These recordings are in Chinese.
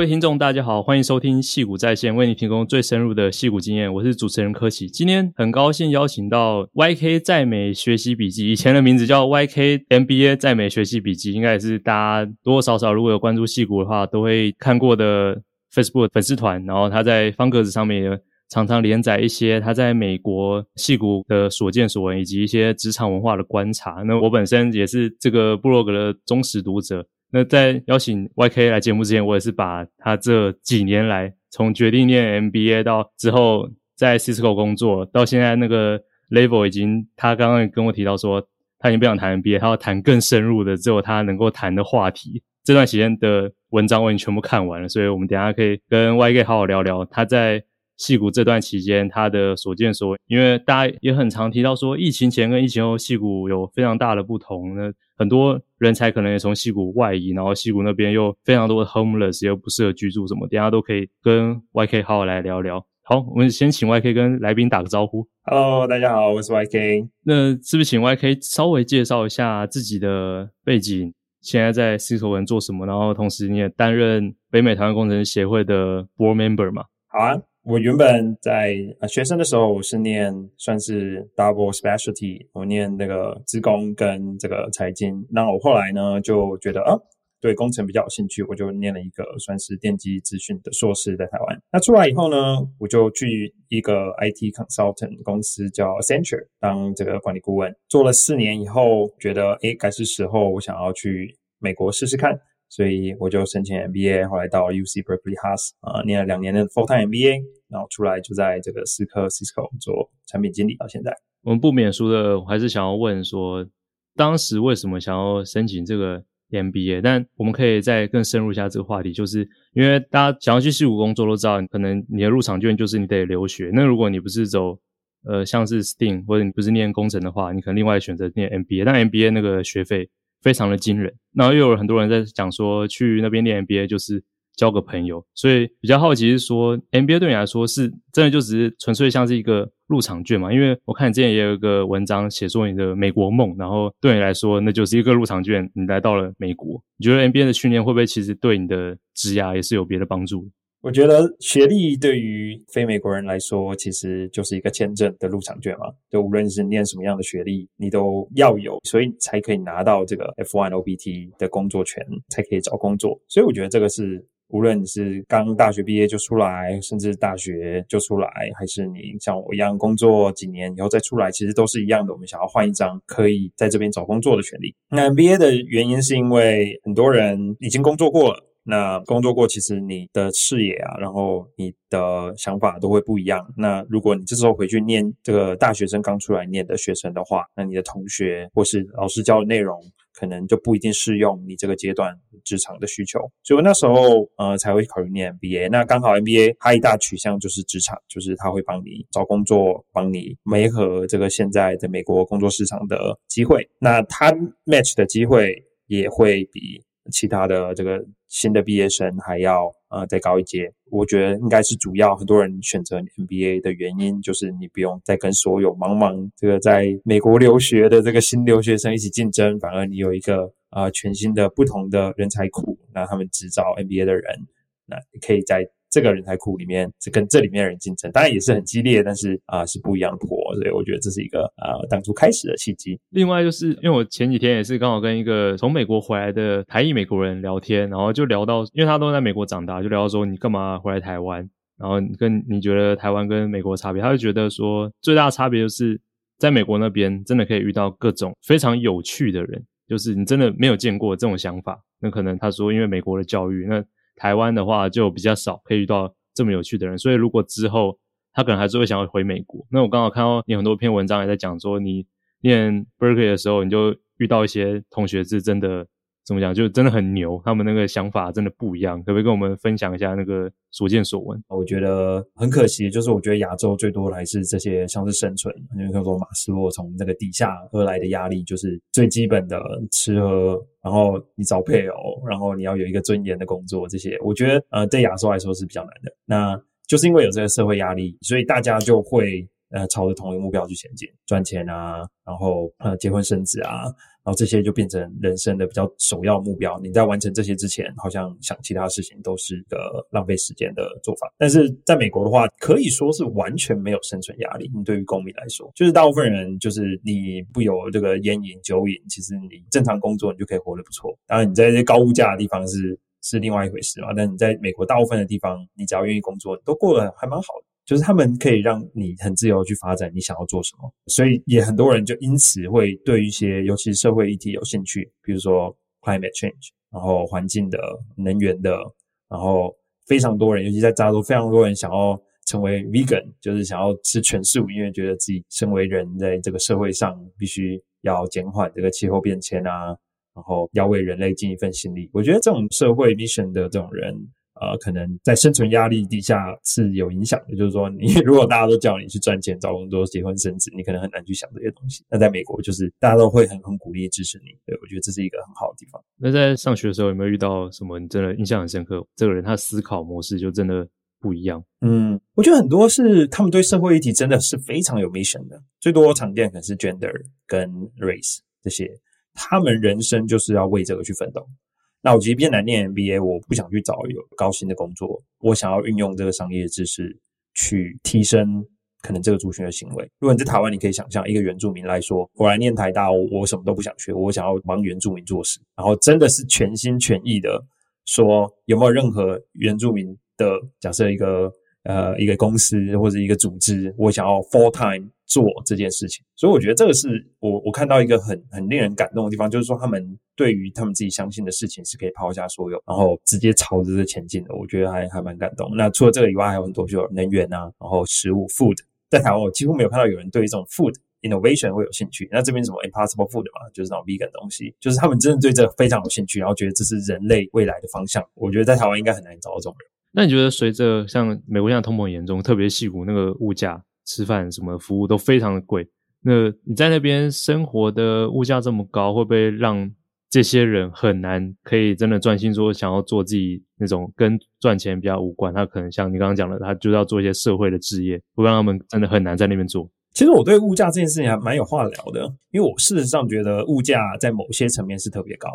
各位听众，大家好，欢迎收听戏谷在线，为你提供最深入的戏谷经验。我是主持人柯奇，今天很高兴邀请到 YK 在美学习笔记，以前的名字叫 YK MBA 在美学习笔记，应该也是大家多多少少如果有关注戏谷的话，都会看过的 Facebook 粉丝团。然后他在方格子上面也常常连载一些他在美国戏谷的所见所闻，以及一些职场文化的观察。那我本身也是这个部落格的忠实读者。那在邀请 YK 来节目之前，我也是把他这几年来从决定念 MBA 到之后在 Cisco 工作，到现在那个 level 已经，他刚刚跟我提到说，他已经不想谈 MBA，他要谈更深入的，只有他能够谈的话题。这段时间的文章我已经全部看完了，所以我们等下可以跟 YK 好好聊聊他在矽谷这段期间他的所见所闻。因为大家也很常提到说，疫情前跟疫情后戏谷有非常大的不同。那很多人才可能也从戏谷外移，然后戏谷那边又非常多的 homeless，又不适合居住什么，等一下都可以跟 YK 好好来聊聊。好，我们先请 YK 跟来宾打个招呼。Hello，大家好，我是 YK。那是不是请 YK 稍微介绍一下自己的背景？现在在 Cisco 做什么？然后同时你也担任北美台湾工程师协会的 board member 嘛？好啊。我原本在呃学生的时候，我是念算是 double specialty，我念那个资工跟这个财经。那我后来呢就觉得啊，对工程比较有兴趣，我就念了一个算是电机资讯的硕士在台湾。那出来以后呢，我就去一个 IT consultant 公司叫 Accenture 当这个管理顾问，做了四年以后，觉得诶，该是时候我想要去美国试试看。所以我就申请 MBA，后来到 UC Berkeley Haas 啊、念了两年的 full time MBA，然后出来就在这个思科 Cisco 做产品经理到现在。我们不免俗的，我还是想要问说，当时为什么想要申请这个 MBA？但我们可以再更深入一下这个话题，就是因为大家想要去矽谷工作都知道，可能你的入场券就是你得留学。那如果你不是走呃像是 STEAM 或者你不是念工程的话，你可能另外选择念 MBA，但 MBA 那个学费。非常的惊人，然后又有很多人在讲说，去那边念 NBA 就是交个朋友，所以比较好奇是说 NBA 对你来说是真的就只是纯粹像是一个入场券嘛？因为我看你之前也有一个文章写说你的美国梦，然后对你来说那就是一个入场券，你来到了美国，你觉得 NBA 的训练会不会其实对你的职涯也是有别的帮助？我觉得学历对于非美国人来说，其实就是一个签证的入场券嘛。就无论是念什么样的学历，你都要有，所以才可以拿到这个 F1 OPT 的工作权，才可以找工作。所以我觉得这个是，无论你是刚大学毕业就出来，甚至大学就出来，还是你像我一样工作几年以后再出来，其实都是一样的。我们想要换一张可以在这边找工作的权利。那 MBA 的原因是因为很多人已经工作过了。那工作过，其实你的视野啊，然后你的想法都会不一样。那如果你这时候回去念这个大学生刚出来念的学生的话，那你的同学或是老师教的内容，可能就不一定适用你这个阶段职场的需求。所以那时候呃才会考虑念 MBA。那刚好 MBA 它一大取向就是职场，就是它会帮你找工作，帮你媒合这个现在的美国工作市场的机会。那它 match 的机会也会比其他的这个新的毕业生还要呃再高一阶，我觉得应该是主要很多人选择 MBA 的原因，就是你不用再跟所有茫茫这个在美国留学的这个新留学生一起竞争，反而你有一个呃全新的不同的人才库，那他们只招 MBA 的人，那你可以在。这个人才库里面是跟这里面的人竞争，当然也是很激烈，但是啊、是不一样的活，所以我觉得这是一个啊、当初开始的契机。另外就是因为我前几天也是刚好跟一个从美国回来的台裔美国人聊天，然后就聊到，因为他都在美国长大，就聊到说你干嘛回来台湾，然后跟你觉得台湾跟美国差别，他就觉得说最大的差别就是在美国那边真的可以遇到各种非常有趣的人，就是你真的没有见过这种想法，那可能他说因为美国的教育那。台湾的话就比较少可以遇到这么有趣的人，所以如果之后他可能还是会想要回美国。那我刚好看到你很多篇文章也在讲说，你念 Berkeley 的时候，你就遇到一些同学是真的。怎么讲？就真的很牛，他们那个想法真的不一样。可不可以跟我们分享一下那个所见所闻？我觉得很可惜，就是我觉得亚洲最多的还是这些像是生存，因为说马斯洛从那个底下而来的压力，就是最基本的吃喝，然后你找配偶，然后你要有一个尊严的工作，这些我觉得呃对亚洲来说是比较难的。那就是因为有这个社会压力，所以大家就会呃朝着同一个目标去前进，赚钱啊，然后呃结婚生子啊。然后这些就变成人生的比较首要目标。你在完成这些之前，好像想其他事情都是个浪费时间的做法。但是在美国的话，可以说是完全没有生存压力。你对于公民来说，就是大部分人就是你不有这个烟瘾酒瘾，其实你正常工作你就可以活得不错。当然你在这些高物价的地方是是另外一回事嘛。但你在美国大部分的地方，你只要愿意工作，都过得还蛮好的。就是他们可以让你很自由去发展你想要做什么，所以也很多人就因此会对一些尤其社会议题有兴趣，比如说 climate change，然后环境的、能源的，然后非常多人，尤其在加州，非常多人想要成为 vegan，就是想要吃全素，因为觉得自己身为人在这个社会上必须要减缓这个气候变迁啊，然后要为人类尽一份心力。我觉得这种社会 mission 的这种人。呃，可能在生存压力底下是有影响的。就是说，你如果大家都叫你去赚钱、找工作、结婚生子，你可能很难去想这些东西。那在美国，就是大家都会很很鼓励支持你。对，我觉得这是一个很好的地方。那在上学的时候，有没有遇到什么你真的印象很深刻？这个人他思考模式就真的不一样。嗯，我觉得很多是他们对社会议题真的是非常有 mission 的。最多常见可能是 gender 跟 race 这些，他们人生就是要为这个去奋斗。那我即便来念 MBA，我不想去找有高薪的工作，我想要运用这个商业知识去提升可能这个族群的行为。如果你在台湾，你可以想象一个原住民来说，我来念台大，我我什么都不想学，我想要帮原住民做事，然后真的是全心全意的说，有没有任何原住民的假设一个。呃，一个公司或者一个组织，我想要 full time 做这件事情，所以我觉得这个是我我看到一个很很令人感动的地方，就是说他们对于他们自己相信的事情是可以抛下所有，然后直接朝着这前进的，我觉得还还蛮感动。那除了这个以外，还有很多，比如能源啊，然后食物 food，在台湾我几乎没有看到有人对这种 food innovation 会有兴趣。那这边什么 impossible food 嘛，就是那种 vegan 东西，就是他们真的对这个非常有兴趣，然后觉得这是人类未来的方向。我觉得在台湾应该很难找到这种人。那你觉得随着像美国现在通膨严重，特别矽谷那个物价、吃饭什么服务都非常的贵，那你在那边生活的物价这么高，会不会让这些人很难可以真的专心说想要做自己那种跟赚钱比较无关？他可能像你刚刚讲的，他就要做一些社会的置业，会让他们真的很难在那边做。其实我对物价这件事情还蛮有话聊的，因为我事实上觉得物价在某些层面是特别高。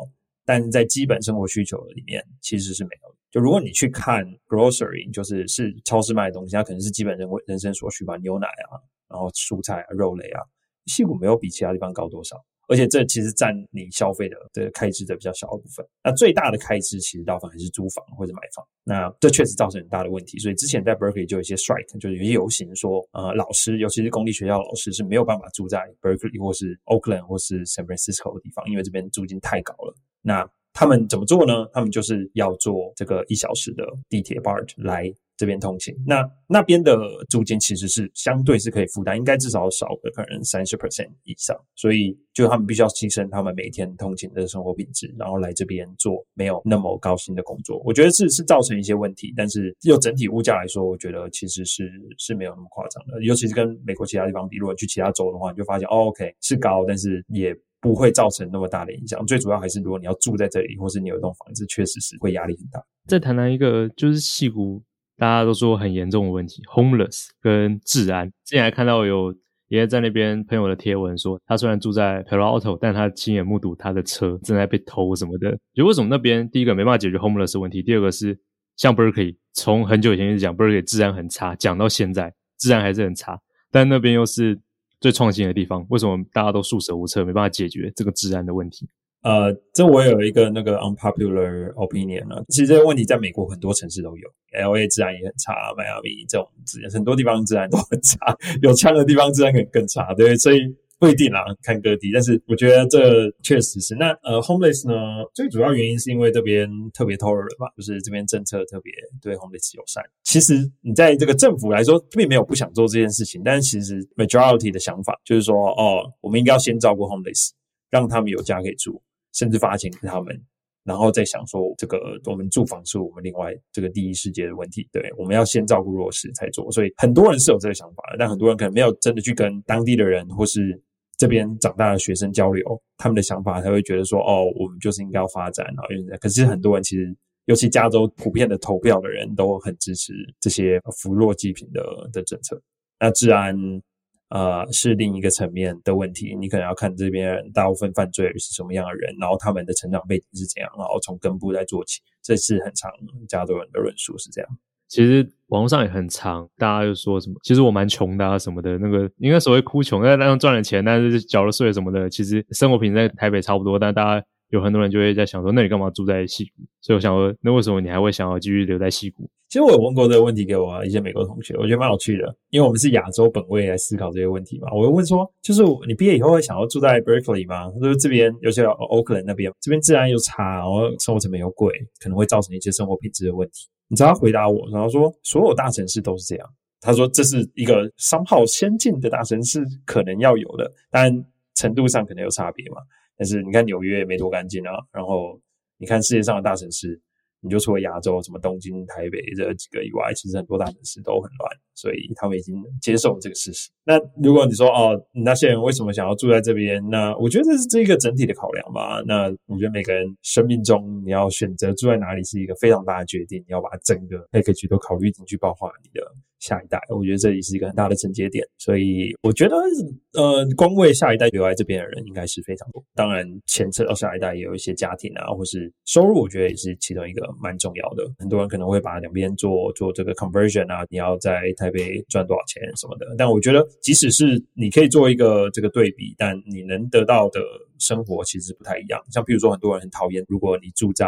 但在基本生活需求里面，其实是没有的。就如果你去看 grocery，就是是超市卖的东西，它可能是基本人人生所需吧，牛奶啊，然后蔬菜啊，肉类啊，矽谷没有比其他地方高多少。而且这其实占你消费的的开支的比较小的部分。那最大的开支其实大部分还是租房或者买房。那这确实造成很大的问题。所以之前在 Berkeley 就有一些 strike，就是有些游行说，呃，老师，尤其是公立学校老师是没有办法住在 Berkeley 或是 Oakland 或是 San Francisco 的地方，因为这边租金太高了。那他们怎么做呢？他们就是要坐这个一小时的地铁 BART 来这边通勤。那那边的租金其实是相对是可以负担，应该至少少个可能三十 percent 以上。所以就他们必须要牺牲他们每天通勤的生活品质，然后来这边做没有那么高薪的工作。我觉得是是造成一些问题，但是就整体物价来说，我觉得其实是是没有那么夸张的。尤其是跟美国其他地方比，如果去其他州的话，你就发现哦，OK 是高，但是也。不会造成那么大的影响。最主要还是，如果你要住在这里，或是你有一栋房子，确实是会压力很大。再谈谈一个，就是矽谷大家都说很严重的问题，homeless 跟治安。之前还看到有爷爷在那边朋友的贴文说，他虽然住在 Palo Alto，但他亲眼目睹他的车正在被偷什么的。就为什么那边第一个没办法解决 homeless 问题，第二个是像 Berkeley，从很久以前一直讲 Berkeley 治安很差，讲到现在治安还是很差，但那边又是。最创新的地方，为什么大家都束手无策，没办法解决这个治安的问题？呃，这我有一个那个 unpopular opinion 呢。其实这个问题在美国很多城市都有，LA 治安也很差，迈阿密这种治安很多地方治安都很差，有枪的地方治安可能更差，对，所以。不一定啦，看各地，但是我觉得这确实是。那呃，homeless 呢，最主要原因是因为这边特别 tolerant 吧，就是这边政策特别对 homeless 友善。其实你在这个政府来说，并没有不想做这件事情，但是其实 majority 的想法就是说，哦，我们应该要先照顾 homeless，让他们有家可以住，甚至发钱给他们，然后再想说这个我们住房是我们另外这个第一世界的问题。对，我们要先照顾弱势才做。所以很多人是有这个想法的，但很多人可能没有真的去跟当地的人或是。这边长大的学生交流，他们的想法，他会觉得说：“哦，我们就是应该要发展。”然后，因为可是很多人其实，尤其加州普遍的投票的人都很支持这些扶弱济贫的的政策。那治安呃是另一个层面的问题。你可能要看这边大部分犯罪是什么样的人，然后他们的成长背景是怎样，然后从根部再做起。这是很常加州人的论述是这样。其实网络上也很长，大家就说什么，其实我蛮穷的啊什么的，那个应该所谓哭穷，在那赚了钱，但是缴了税什么的，其实生活品质在台北差不多，但大家。有很多人就会在想说，那你干嘛住在西谷？所以我想说，那为什么你还会想要继续留在西谷？其实我有问过这个问题给我一些美国同学，我觉得蛮有趣的，因为我们是亚洲本位来思考这些问题嘛。我会问说，就是你毕业以后会想要住在 Berkeley 吗？就是这边，尤其 Oakland 那边，这边治安又差，然后生活成本又贵，可能会造成一些生活品质的问题。你知道他回答我，然后说所有大城市都是这样。他说这是一个商号先进的大城市可能要有的，但程度上可能有差别嘛。但是你看纽约也没多干净啊，然后你看世界上的大城市，你就除了亚洲什么东京、台北这几个以外，其实很多大城市都很乱，所以他们已经接受这个事实。那如果你说哦，那些人为什么想要住在这边？那我觉得这是这一个整体的考量吧。那我觉得每个人生命中你要选择住在哪里是一个非常大的决定，你要把整个 package 都考虑进去，包括你的。下一代，我觉得这里是一个很大的承接点，所以我觉得，呃，光为下一代留在这边的人应该是非常多。当然，牵扯到下一代也有一些家庭啊，或是收入，我觉得也是其中一个蛮重要的。很多人可能会把两边做做这个 conversion 啊，你要在台北赚多少钱什么的。但我觉得，即使是你可以做一个这个对比，但你能得到的。生活其实不太一样，像比如说很多人很讨厌，如果你住在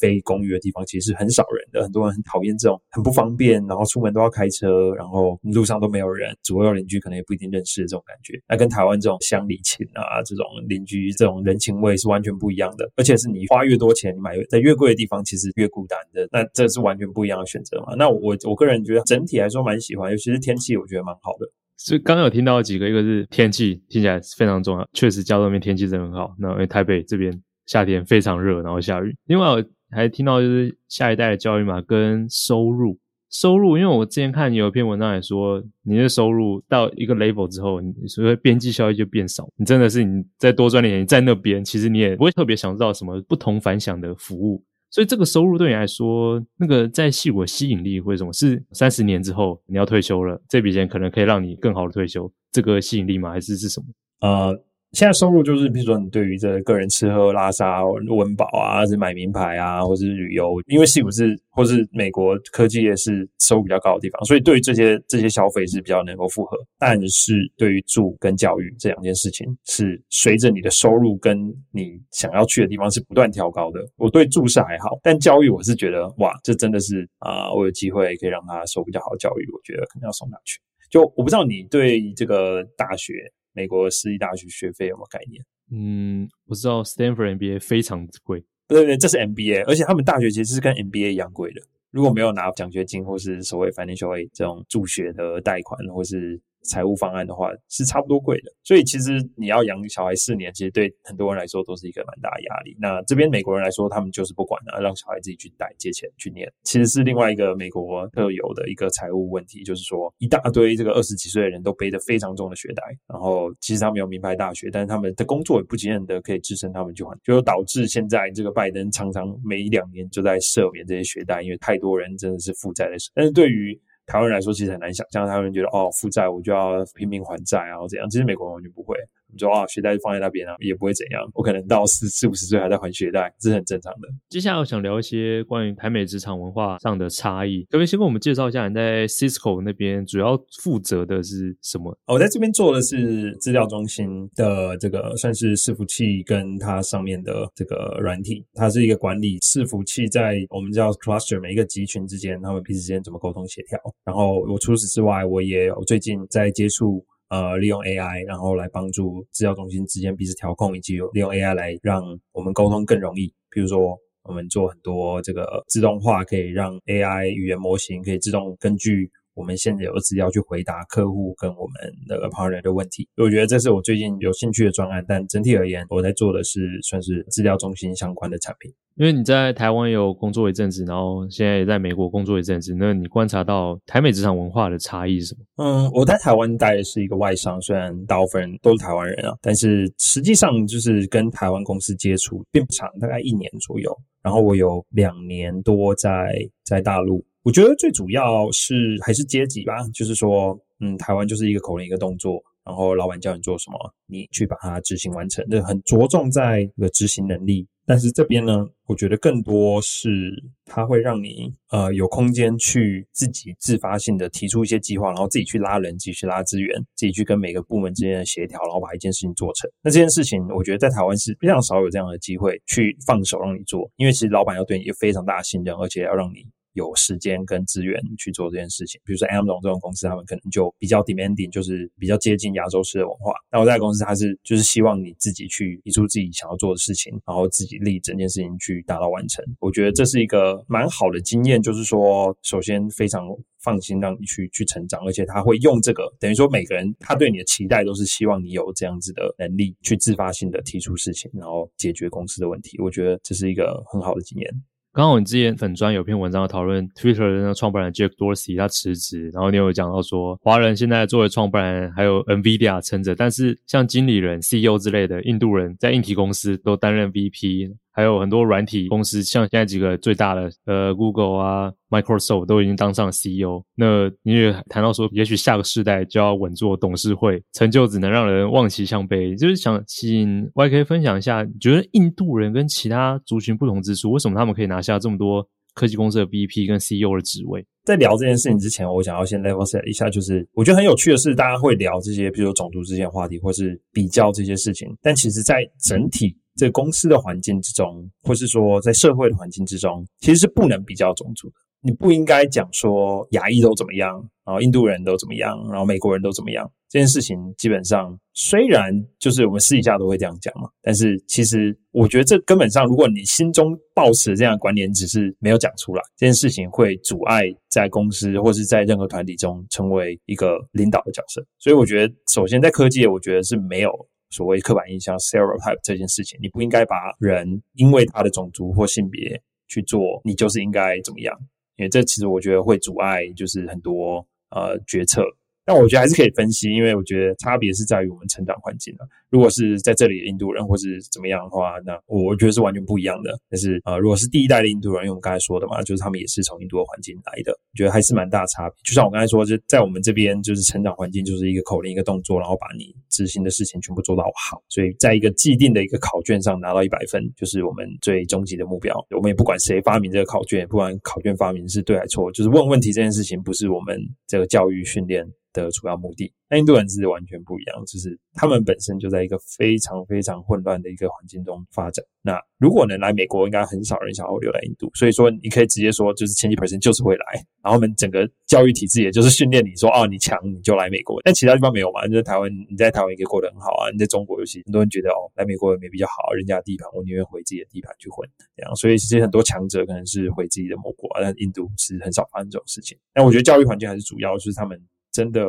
非公寓的地方，其实是很少人的。很多人很讨厌这种很不方便，然后出门都要开车，然后路上都没有人，左右邻居可能也不一定认识的这种感觉。那跟台湾这种乡里情啊，这种邻居这种人情味是完全不一样的。而且是你花越多钱，你买在越贵的地方，其实越孤单的。那这是完全不一样的选择嘛？那我我个人觉得整体来说蛮喜欢，尤其是天气，我觉得蛮好的。所以刚刚有听到几个，一个是天气听起来非常重要，确实加州那边天气真的很好。那因为台北这边夏天非常热，然后下雨。另外我还听到就是下一代的教育嘛，跟收入，收入，因为我之前看有一篇文章也说，你的收入到一个 level 之后，你所谓边际效益就变少。你真的是你再多赚点钱，你在那边其实你也不会特别想知道什么不同凡响的服务。所以这个收入对你来说，那个在吸我吸引力或者什么，是三十年之后你要退休了，这笔钱可能可以让你更好的退休，这个吸引力吗？还是是什么？呃。现在收入就是，比如说你对于这个人吃喝拉撒温饱啊，或是买名牌啊，或是旅游，因为矽谷是或是美国科技业是收入比较高的地方，所以对于这些这些消费是比较能够负荷。但是对于住跟教育这两件事情，是随着你的收入跟你想要去的地方是不断调高的。我对住是还好，但教育我是觉得哇，这真的是啊、我有机会可以让他受比较好的教育，我觉得可能要送他去。就我不知道你对这个大学。美国私立大学学费有没有概念？嗯，我知道 Stanford MBA 非常贵。对对，这是 MBA，而且他们大学其实是跟 MBA 一样贵的。如果没有拿奖学金或是所谓 financial aid 这种助学的贷款，或是。财务方案的话是差不多贵的，所以其实你要养小孩四年，其实对很多人来说都是一个蛮大的压力。那这边美国人来说，他们就是不管了，让小孩自己去贷借钱去念，其实是另外一个美国特有的一个财务问题，就是说一大堆这个二十几岁的人都背着非常重的学贷，然后其实他们有名牌大学，但是他们的工作也不见得可以支撑他们去还，就导致现在这个拜登常常每一两年就在赦免这些学贷，因为太多人真的是负债的。但是对于台湾人来说，其实很难想象，台湾人觉得哦，负债我就要拼命还债啊，或怎样？其实美国人完全不会。你说啊，学贷放在那边啊，也不会怎样。我可能到四四五十岁还在还学贷，这是很正常的。接下来我想聊一些关于台美职场文化上的差异。可不可以先跟我们介绍一下你在 Cisco 那边主要负责的是什么？我在这边做的是资料中心的这个算是伺服器跟它上面的这个软体，它是一个管理伺服器在我们叫 cluster 每一个集群之间，他们彼此之间怎么沟通协调。然后我除此之外，我也有最近在接触。呃，利用 AI，然后来帮助制药中心之间彼此调控，以及利用 AI 来让我们沟通更容易。譬如说，我们做很多这个自动化，可以让 AI 语言模型可以自动根据。我们现在有个资料去回答客户跟我们那个 partner 的问题，我觉得这是我最近有兴趣的专案。但整体而言，我在做的是算是资料中心相关的产品。因为你在台湾有工作一阵子，然后现在也在美国工作一阵子，那你观察到台美职场文化的差异是什么？嗯，我在台湾待的是一个外商，虽然大部分人都是台湾人啊，但是实际上就是跟台湾公司接触并不长，大概一年左右。然后我有两年多在在大陆。我觉得最主要是还是阶级吧，就是说，嗯，台湾就是一个口令一个动作，然后老板叫你做什么，你去把它执行完成，这很着重在这个执行能力。但是这边呢，我觉得更多是它会让你呃有空间去自己自发性的提出一些计划，然后自己去拉人，自己去拉资源，自己去跟每个部门之间的协调，然后把一件事情做成。那这件事情，我觉得在台湾是非常少有这样的机会去放手让你做，因为其实老板要对你有非常大的信任，而且要让你。有时间跟资源去做这件事情，比如说 Amazon 这种公司，他们可能就比较 demanding，就是比较接近亚洲式的文化。那我在公司，它是就是希望你自己去提出自己想要做的事情，然后自己立整件事情去达到完成。我觉得这是一个蛮好的经验，就是说，首先非常放心让你去去成长，而且他会用这个，等于说每个人他对你的期待都是希望你有这样子的能力去自发性的提出事情，然后解决公司的问题。我觉得这是一个很好的经验。刚好你之前粉专有篇文章讨论 Twitter 的那创办人 Jack Dorsey 他辞职，然后你有讲到说，华人现在作为创办人还有 NVIDIA 撑着，但是像经理人、CEO 之类的印度人在硬体公司都担任 VP。还有很多软体公司，像现在几个最大的，呃，Google 啊、Microsoft 都已经当上了 CEO。那你也谈到说，也许下个世代就要稳坐董事会，成就只能让人望其项背。就是想请 YK 分享一下，你觉得印度人跟其他族群不同之处，为什么他们可以拿下这么多科技公司的 VP 跟 CEO 的职位？在聊这件事情之前，我想要先 level set 一下，就是我觉得很有趣的是，大家会聊这些，比如说种族之间的话题，或是比较这些事情，但其实在整体。这个公司的环境之中，或是说在社会的环境之中，其实是不能比较种族的。你不应该讲说亚裔都怎么样，然后印度人都怎么样，然后美国人都怎么样。这件事情基本上虽然就是我们私底下都会这样讲嘛，但是其实我觉得这根本上，如果你心中抱持这样的观念，只是没有讲出来，这件事情会阻碍在公司或是在任何团体中成为一个领导的角色。所以我觉得，首先在科技，我觉得是没有。所谓刻板印象 stereotype 这件事情，你不应该把人因为他的种族或性别去做，你就是应该怎么样？因为这其实我觉得会阻碍，就是很多呃决策。但我觉得还是可以分析，因为我觉得差别是在于我们成长环境啊。如果是在这里的印度人或是怎么样的话，那我觉得是完全不一样的。但是呃，如果是第一代的印度人，因为我们刚才说的嘛，就是他们也是从印度的环境来的，我觉得还是蛮大差别。就像我刚才说，就在我们这边，就是成长环境就是一个口令一个动作，然后把你执行的事情全部做到好。所以在一个既定的一个考卷上拿到一百分，就是我们最终极的目标。我们也不管谁发明这个考卷，不管考卷发明是对还是错，就是问问题这件事情不是我们这个教育训练的主要目的。那印度人是完全不一样，就是他们本身就在一个非常非常混乱的一个环境中发展。那如果能来美国，应该很少人想要留在印度。所以说，你可以直接说，就是前几 percent 就是会来。然后我们整个教育体制也就是训练你说，哦，你强你就来美国。但其他地方没有嘛？你在台湾，你在台湾也可以过得很好啊。你在中国，尤其很多人觉得哦，来美国也没比较好，人家的地盘，我宁愿回自己的地盘去混。这样，所以其实很多强者可能是回自己的母国，但印度是很少发生这种事情。但我觉得教育环境还是主要，就是他们真的。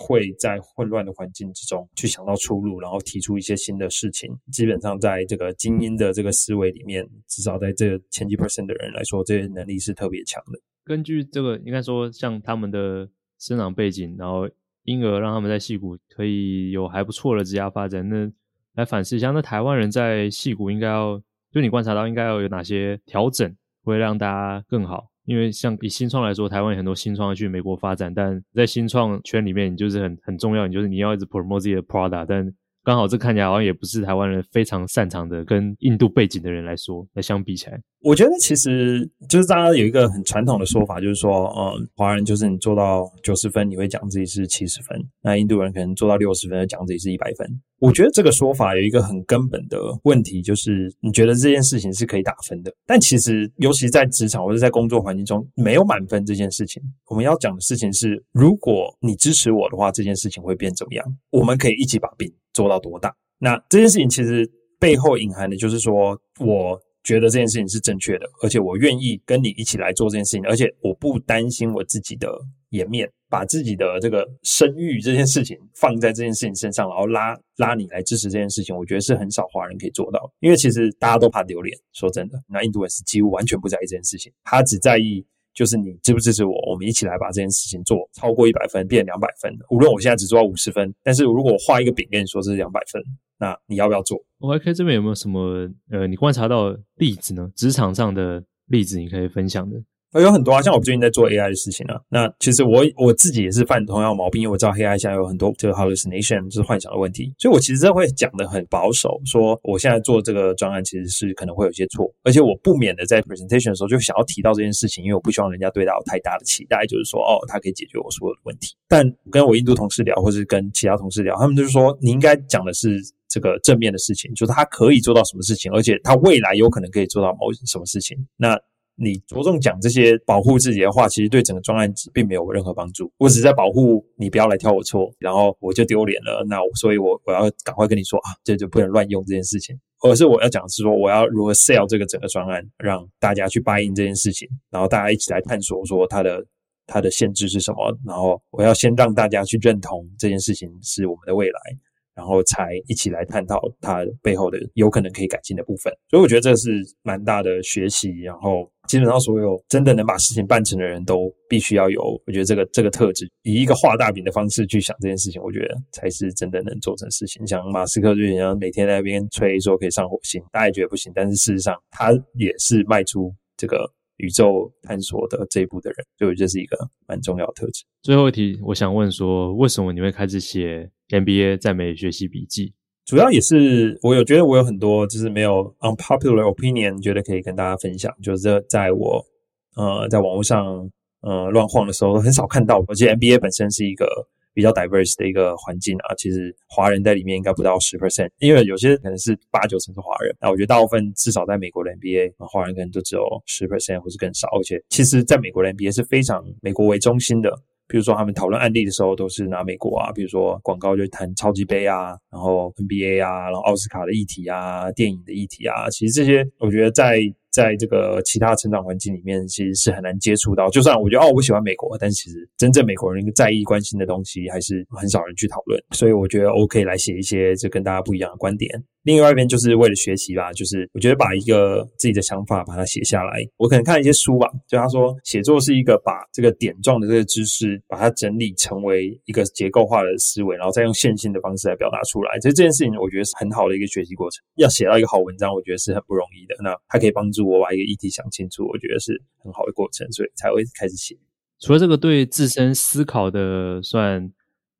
会在混乱的环境之中去想到出路，然后提出一些新的事情。基本上，在这个精英的这个思维里面，至少在这前几 percent 的人来说，这些能力是特别强的。根据这个，应该说像他们的生长背景，然后因而让他们在戏谷可以有还不错的职业发展。那来反思一下，那台湾人在戏谷应该要，就你观察到应该要有哪些调整，会让大家更好？因为像以新创来说，台湾有很多新创要去美国发展，但在新创圈里面，你就是很很重要，你就是你要一直 promote 自己的 product，但刚好这看起来好像也不是台湾人非常擅长的，跟印度背景的人来说来相比起来。我觉得其实就是大家有一个很传统的说法，就是说，嗯，华人就是你做到九十分，你会讲自己是七十分；那印度人可能做到六十分，讲自己是一百分。我觉得这个说法有一个很根本的问题，就是你觉得这件事情是可以打分的，但其实，尤其在职场或者在工作环境中，没有满分这件事情。我们要讲的事情是，如果你支持我的话，这件事情会变怎么样？我们可以一起把饼做到多大？那这件事情其实背后隐含的就是说，我。觉得这件事情是正确的，而且我愿意跟你一起来做这件事情，而且我不担心我自己的颜面，把自己的这个声誉这件事情放在这件事情身上，然后拉拉你来支持这件事情，我觉得是很少华人可以做到，因为其实大家都怕丢脸。说真的，那印度人是几乎完全不在意这件事情，他只在意就是你支不支持我，我们一起来把这件事情做超过一百分，变两百分。无论我现在只做到五十分，但是如果我画一个饼跟你说这是两百分。那你要不要做？YK 这边有没有什么呃，你观察到例子呢？职场上的例子你可以分享的？有很多啊，像我最近在做 AI 的事情啊。那其实我我自己也是犯同样的毛病，因为我知道 AI 现在有很多这个 hallucination，就是幻想的问题。所以我其实这会讲的很保守，说我现在做这个专案其实是可能会有些错，而且我不免的在 presentation 的时候就想要提到这件事情，因为我不希望人家对他有太大的期待，就是说哦，他可以解决我所有的问题。但跟我印度同事聊，或是跟其他同事聊，他们就是说你应该讲的是这个正面的事情，就是他可以做到什么事情，而且他未来有可能可以做到某什么事情。那你着重讲这些保护自己的话，其实对整个专案并没有任何帮助。我只在保护你，不要来挑我错，然后我就丢脸了。那所以我我要赶快跟你说啊，这就不能乱用这件事情。而是我要讲的是说，我要如何 sell 这个整个专案，让大家去 buy in 这件事情，然后大家一起来探索说它的它的限制是什么。然后我要先让大家去认同这件事情是我们的未来。然后才一起来探讨它背后的有可能可以改进的部分，所以我觉得这是蛮大的学习。然后基本上所有真的能把事情办成的人都必须要有，我觉得这个这个特质，以一个画大饼的方式去想这件事情，我觉得才是真的能做成事情。像马斯克就像每天在那边吹说可以上火星，大家也觉得不行，但是事实上他也是迈出这个宇宙探索的这一步的人，所以这是一个蛮重要的特质。最后一题，我想问说，为什么你会开始写？MBA 在美学习笔记，主要也是我有觉得我有很多就是没有 unpopular opinion，觉得可以跟大家分享。就是在我呃在网络上呃乱晃的时候，很少看到。而且 MBA 本身是一个比较 diverse 的一个环境啊，其实华人在里面应该不到十 percent，因为有些可能是八九成是华人。那我觉得大部分至少在美国的 MBA，华人可能都只有十 percent 或是更少。而且其实在美国的 MBA 是非常美国为中心的。比如说，他们讨论案例的时候，都是拿美国啊，比如说广告就谈超级杯啊，然后 NBA 啊，然后奥斯卡的议题啊，电影的议题啊，其实这些我觉得在。在这个其他成长环境里面，其实是很难接触到。就算我觉得哦，我喜欢美国，但其实真正美国人在意关心的东西，还是很少人去讨论。所以我觉得 OK 来写一些这跟大家不一样的观点。另外一边就是为了学习吧，就是我觉得把一个自己的想法把它写下来。我可能看一些书吧，就他说写作是一个把这个点状的这个知识，把它整理成为一个结构化的思维，然后再用线性的方式来表达出来。所以这件事情我觉得是很好的一个学习过程。要写到一个好文章，我觉得是很不容易的。那它可以帮助。我把一个议题想清楚，我觉得是很好的过程，所以才会开始写。除了这个对自身思考的算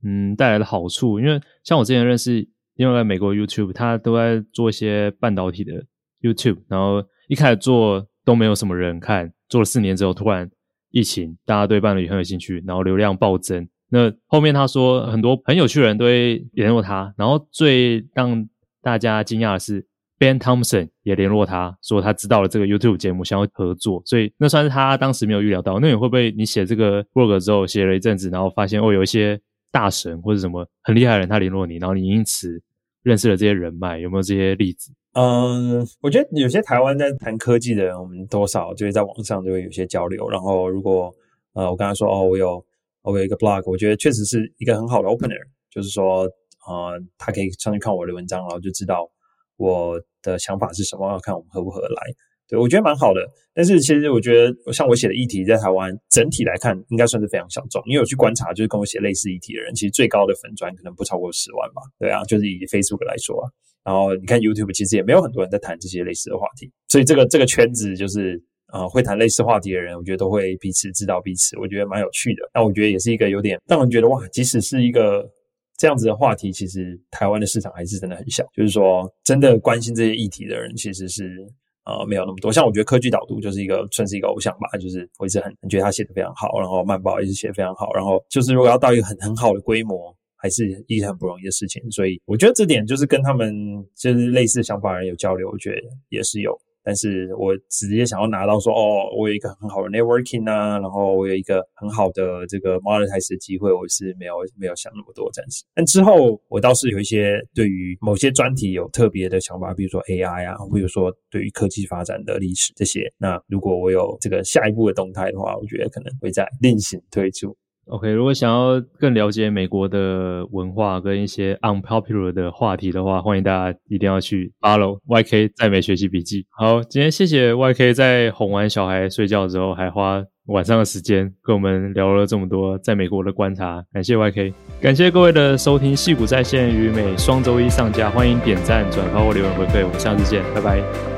嗯带来的好处，因为像我之前认识因为在美国 YouTube，他都在做一些半导体的 YouTube，然后一开始做都没有什么人看，做了四年之后，突然疫情，大家对半导体很有兴趣，然后流量暴增。那后面他说很多很有趣的人都会联络他，然后最让大家惊讶的是。Ben Thompson 也联络他说他知道了这个 YouTube 节目，想要合作，所以那算是他当时没有预料到。那你会不会你写这个 blog 之后写了一阵子，然后发现哦有一些大神或者什么很厉害的人他联络你，然后你因此认识了这些人脉，有没有这些例子？嗯，我觉得有些台湾在谈科技的人，我们多少就会在网上就会有些交流。然后如果呃我刚才说哦我有我有一个 blog，我觉得确实是一个很好的 opener，就是说呃他可以上去看我的文章，然后就知道。我的想法是什么？要看我们合不合来。对，我觉得蛮好的。但是其实我觉得，像我写的议题，在台湾整体来看，应该算是非常小众。因为我去观察，就是跟我写类似议题的人，其实最高的粉专可能不超过十万吧。对啊，就是以 Facebook 来说啊。然后你看 YouTube，其实也没有很多人在谈这些类似的话题。所以这个这个圈子就是啊、呃，会谈类似话题的人，我觉得都会彼此知道彼此，我觉得蛮有趣的。那我觉得也是一个有点让人觉得哇，即使是一个。这样子的话题，其实台湾的市场还是真的很小。就是说，真的关心这些议题的人，其实是呃没有那么多。像我觉得科技导读就是一个算是一个偶像吧，就是我一直很很觉得他写的非常好，然后漫报也是写的非常好。然后就是如果要到一个很很好的规模，还是一很不容易的事情。所以我觉得这点就是跟他们就是类似想法人有交流，我觉得也是有。但是我直接想要拿到说，哦，我有一个很好的 networking 啊，然后我有一个很好的这个 monetize 的机会，我是没有没有想那么多暂时。但之后我倒是有一些对于某些专题有特别的想法，比如说 AI 啊，或者说对于科技发展的历史这些。那如果我有这个下一步的动态的话，我觉得可能会再另行推出。OK，如果想要更了解美国的文化跟一些 unpopular 的话题的话，欢迎大家一定要去 follow YK 在美学习笔记。好，今天谢谢 YK 在哄完小孩睡觉之后，还花晚上的时间跟我们聊了这么多在美国的观察，感谢 YK，感谢各位的收听。戏骨在线与美双周一上架，欢迎点赞、转发或留言回馈，我们下次见，拜拜。